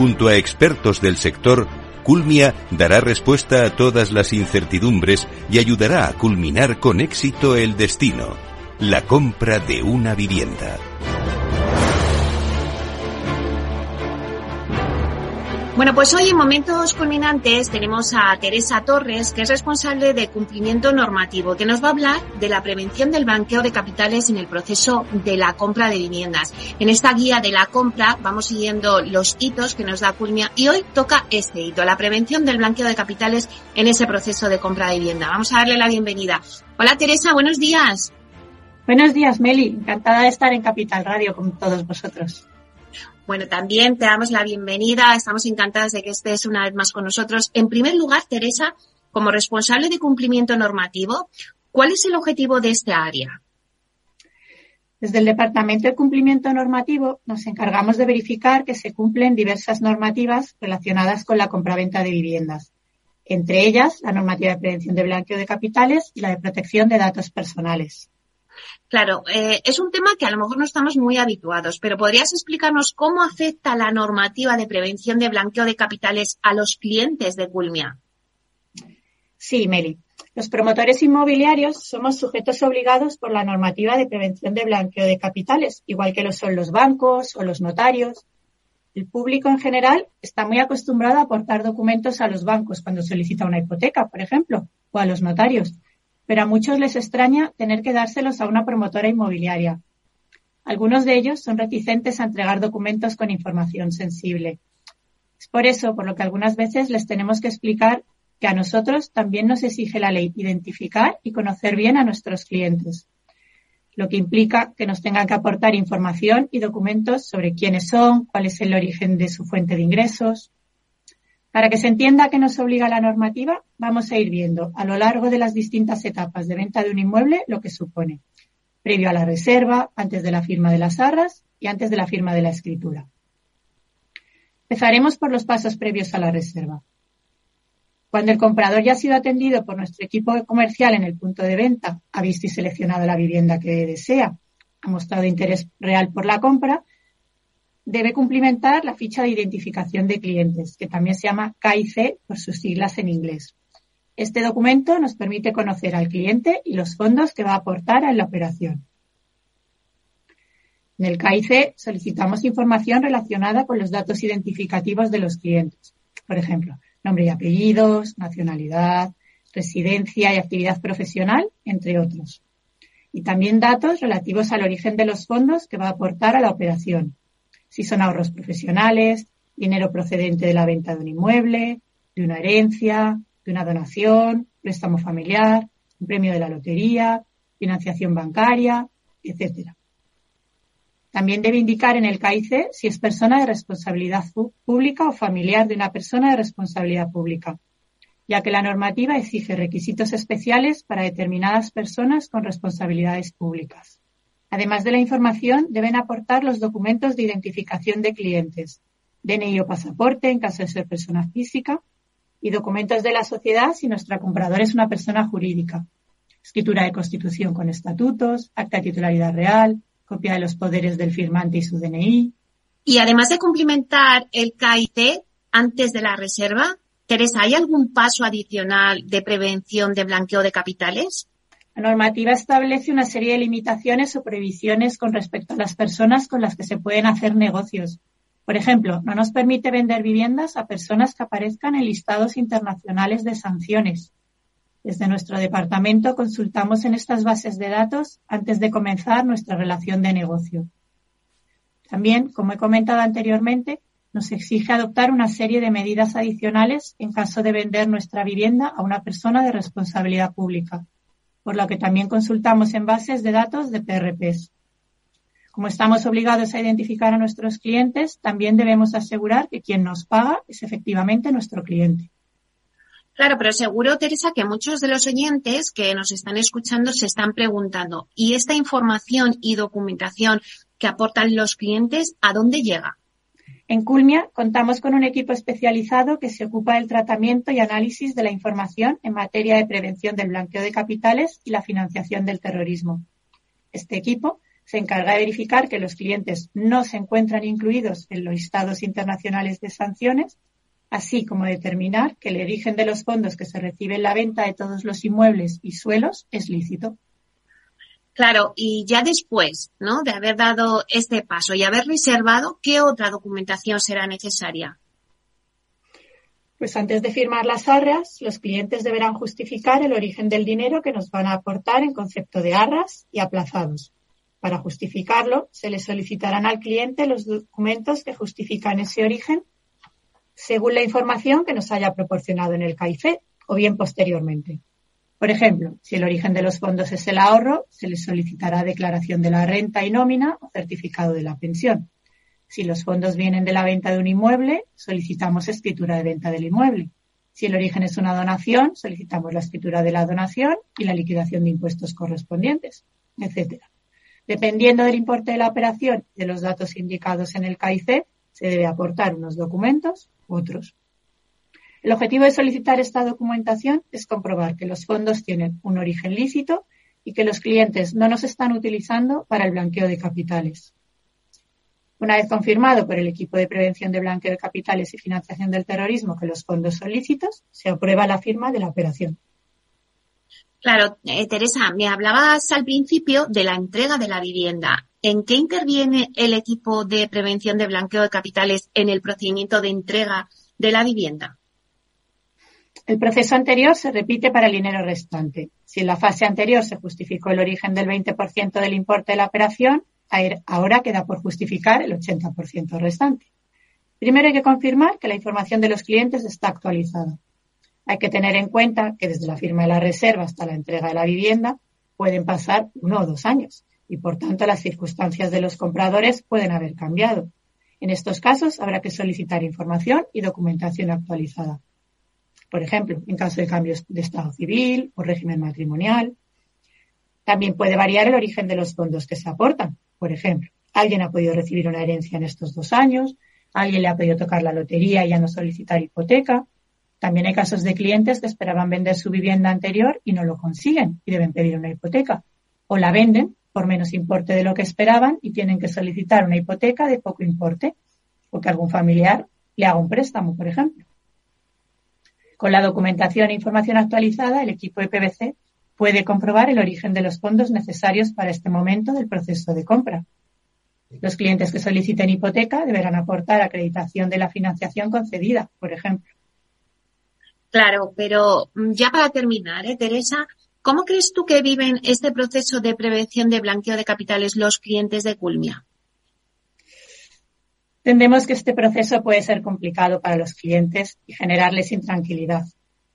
Junto a expertos del sector, Culmia dará respuesta a todas las incertidumbres y ayudará a culminar con éxito el destino, la compra de una vivienda. Bueno, pues hoy en Momentos Culminantes tenemos a Teresa Torres, que es responsable de cumplimiento normativo, que nos va a hablar de la prevención del blanqueo de capitales en el proceso de la compra de viviendas. En esta guía de la compra vamos siguiendo los hitos que nos da Culmia y hoy toca este hito, la prevención del blanqueo de capitales en ese proceso de compra de vivienda. Vamos a darle la bienvenida. Hola Teresa, buenos días. Buenos días, Meli. Encantada de estar en Capital Radio con todos vosotros. Bueno, también te damos la bienvenida. Estamos encantadas de que estés una vez más con nosotros. En primer lugar, Teresa, como responsable de cumplimiento normativo, ¿cuál es el objetivo de este área? Desde el Departamento de Cumplimiento Normativo nos encargamos de verificar que se cumplen diversas normativas relacionadas con la compraventa de viviendas, entre ellas la normativa de prevención de blanqueo de capitales y la de protección de datos personales. Claro, eh, es un tema que a lo mejor no estamos muy habituados, pero ¿podrías explicarnos cómo afecta la normativa de prevención de blanqueo de capitales a los clientes de Culmia? Sí, Meli. Los promotores inmobiliarios somos sujetos obligados por la normativa de prevención de blanqueo de capitales, igual que lo son los bancos o los notarios. El público en general está muy acostumbrado a aportar documentos a los bancos cuando solicita una hipoteca, por ejemplo, o a los notarios pero a muchos les extraña tener que dárselos a una promotora inmobiliaria. Algunos de ellos son reticentes a entregar documentos con información sensible. Es por eso por lo que algunas veces les tenemos que explicar que a nosotros también nos exige la ley identificar y conocer bien a nuestros clientes, lo que implica que nos tengan que aportar información y documentos sobre quiénes son, cuál es el origen de su fuente de ingresos, para que se entienda que nos obliga la normativa, vamos a ir viendo a lo largo de las distintas etapas de venta de un inmueble lo que supone, previo a la reserva, antes de la firma de las arras y antes de la firma de la escritura. Empezaremos por los pasos previos a la reserva. Cuando el comprador ya ha sido atendido por nuestro equipo comercial en el punto de venta, ha visto y seleccionado la vivienda que desea, ha mostrado interés real por la compra, debe cumplimentar la ficha de identificación de clientes, que también se llama KIC por sus siglas en inglés. Este documento nos permite conocer al cliente y los fondos que va a aportar en la operación. En el KIC solicitamos información relacionada con los datos identificativos de los clientes. Por ejemplo, nombre y apellidos, nacionalidad, residencia y actividad profesional, entre otros. Y también datos relativos al origen de los fondos que va a aportar a la operación, si son ahorros profesionales, dinero procedente de la venta de un inmueble, de una herencia, de una donación, préstamo familiar, un premio de la lotería, financiación bancaria, etcétera. También debe indicar en el CAICE si es persona de responsabilidad pública o familiar de una persona de responsabilidad pública, ya que la normativa exige requisitos especiales para determinadas personas con responsabilidades públicas. Además de la información, deben aportar los documentos de identificación de clientes, DNI o pasaporte en caso de ser persona física, y documentos de la sociedad si nuestra compradora es una persona jurídica. Escritura de constitución con estatutos, acta de titularidad real, copia de los poderes del firmante y su DNI. Y además de cumplimentar el KIT antes de la reserva, Teresa, ¿hay algún paso adicional de prevención de blanqueo de capitales? La normativa establece una serie de limitaciones o prohibiciones con respecto a las personas con las que se pueden hacer negocios. Por ejemplo, no nos permite vender viviendas a personas que aparezcan en listados internacionales de sanciones. Desde nuestro departamento consultamos en estas bases de datos antes de comenzar nuestra relación de negocio. También, como he comentado anteriormente, nos exige adoptar una serie de medidas adicionales en caso de vender nuestra vivienda a una persona de responsabilidad pública por lo que también consultamos en bases de datos de PRPs. Como estamos obligados a identificar a nuestros clientes, también debemos asegurar que quien nos paga es efectivamente nuestro cliente. Claro, pero seguro, Teresa, que muchos de los oyentes que nos están escuchando se están preguntando, ¿y esta información y documentación que aportan los clientes, a dónde llega? En Culmia contamos con un equipo especializado que se ocupa del tratamiento y análisis de la información en materia de prevención del blanqueo de capitales y la financiación del terrorismo. Este equipo se encarga de verificar que los clientes no se encuentran incluidos en los listados internacionales de sanciones así como determinar que el origen de los fondos que se recibe en la venta de todos los inmuebles y suelos es lícito. Claro, y ya después, ¿no? De haber dado este paso y haber reservado, ¿qué otra documentación será necesaria? Pues antes de firmar las arras, los clientes deberán justificar el origen del dinero que nos van a aportar en concepto de arras y aplazados. Para justificarlo, se le solicitarán al cliente los documentos que justifican ese origen según la información que nos haya proporcionado en el CAIFE o bien posteriormente. Por ejemplo, si el origen de los fondos es el ahorro, se les solicitará declaración de la renta y nómina o certificado de la pensión. Si los fondos vienen de la venta de un inmueble, solicitamos escritura de venta del inmueble. Si el origen es una donación, solicitamos la escritura de la donación y la liquidación de impuestos correspondientes, etc. Dependiendo del importe de la operación y de los datos indicados en el CAICE, se debe aportar unos documentos otros. El objetivo de solicitar esta documentación es comprobar que los fondos tienen un origen lícito y que los clientes no nos están utilizando para el blanqueo de capitales. Una vez confirmado por el equipo de prevención de blanqueo de capitales y financiación del terrorismo que los fondos son lícitos, se aprueba la firma de la operación. Claro, eh, Teresa, me hablabas al principio de la entrega de la vivienda. ¿En qué interviene el equipo de prevención de blanqueo de capitales en el procedimiento de entrega de la vivienda? El proceso anterior se repite para el dinero restante. Si en la fase anterior se justificó el origen del 20% del importe de la operación, ahora queda por justificar el 80% restante. Primero hay que confirmar que la información de los clientes está actualizada. Hay que tener en cuenta que desde la firma de la reserva hasta la entrega de la vivienda pueden pasar uno o dos años y por tanto las circunstancias de los compradores pueden haber cambiado. En estos casos habrá que solicitar información y documentación actualizada. Por ejemplo, en caso de cambios de estado civil o régimen matrimonial. También puede variar el origen de los fondos que se aportan. Por ejemplo, alguien ha podido recibir una herencia en estos dos años, alguien le ha podido tocar la lotería y ya no solicitar hipoteca. También hay casos de clientes que esperaban vender su vivienda anterior y no lo consiguen y deben pedir una hipoteca. O la venden por menos importe de lo que esperaban y tienen que solicitar una hipoteca de poco importe o que algún familiar le haga un préstamo, por ejemplo. Con la documentación e información actualizada, el equipo de puede comprobar el origen de los fondos necesarios para este momento del proceso de compra. Los clientes que soliciten hipoteca deberán aportar acreditación de la financiación concedida, por ejemplo. Claro, pero mm, ya para terminar, ¿eh, Teresa, ¿Cómo crees tú que viven este proceso de prevención de blanqueo de capitales los clientes de Culmia? Entendemos que este proceso puede ser complicado para los clientes y generarles intranquilidad.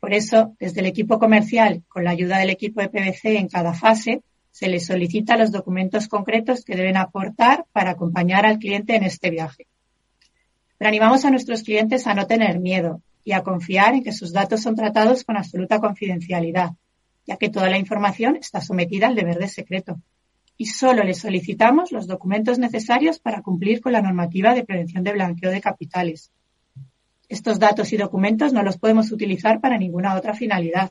Por eso, desde el equipo comercial, con la ayuda del equipo de PVC en cada fase, se les solicita los documentos concretos que deben aportar para acompañar al cliente en este viaje. Pero animamos a nuestros clientes a no tener miedo y a confiar en que sus datos son tratados con absoluta confidencialidad ya que toda la información está sometida al deber de secreto. Y solo le solicitamos los documentos necesarios para cumplir con la normativa de prevención de blanqueo de capitales. Estos datos y documentos no los podemos utilizar para ninguna otra finalidad,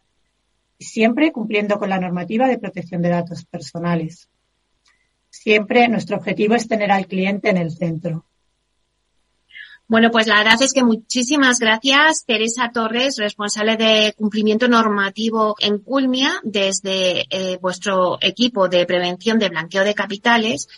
siempre cumpliendo con la normativa de protección de datos personales. Siempre nuestro objetivo es tener al cliente en el centro. Bueno, pues la verdad es que muchísimas gracias, Teresa Torres, responsable de cumplimiento normativo en Culmia, desde eh, vuestro equipo de prevención de blanqueo de capitales,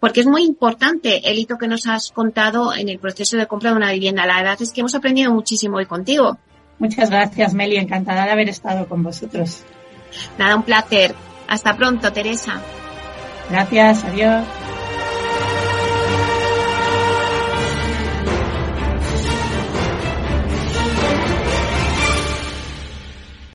porque es muy importante el hito que nos has contado en el proceso de compra de una vivienda. La verdad es que hemos aprendido muchísimo hoy contigo. Muchas gracias, Meli. Encantada de haber estado con vosotros. Nada, un placer. Hasta pronto, Teresa. Gracias. Adiós.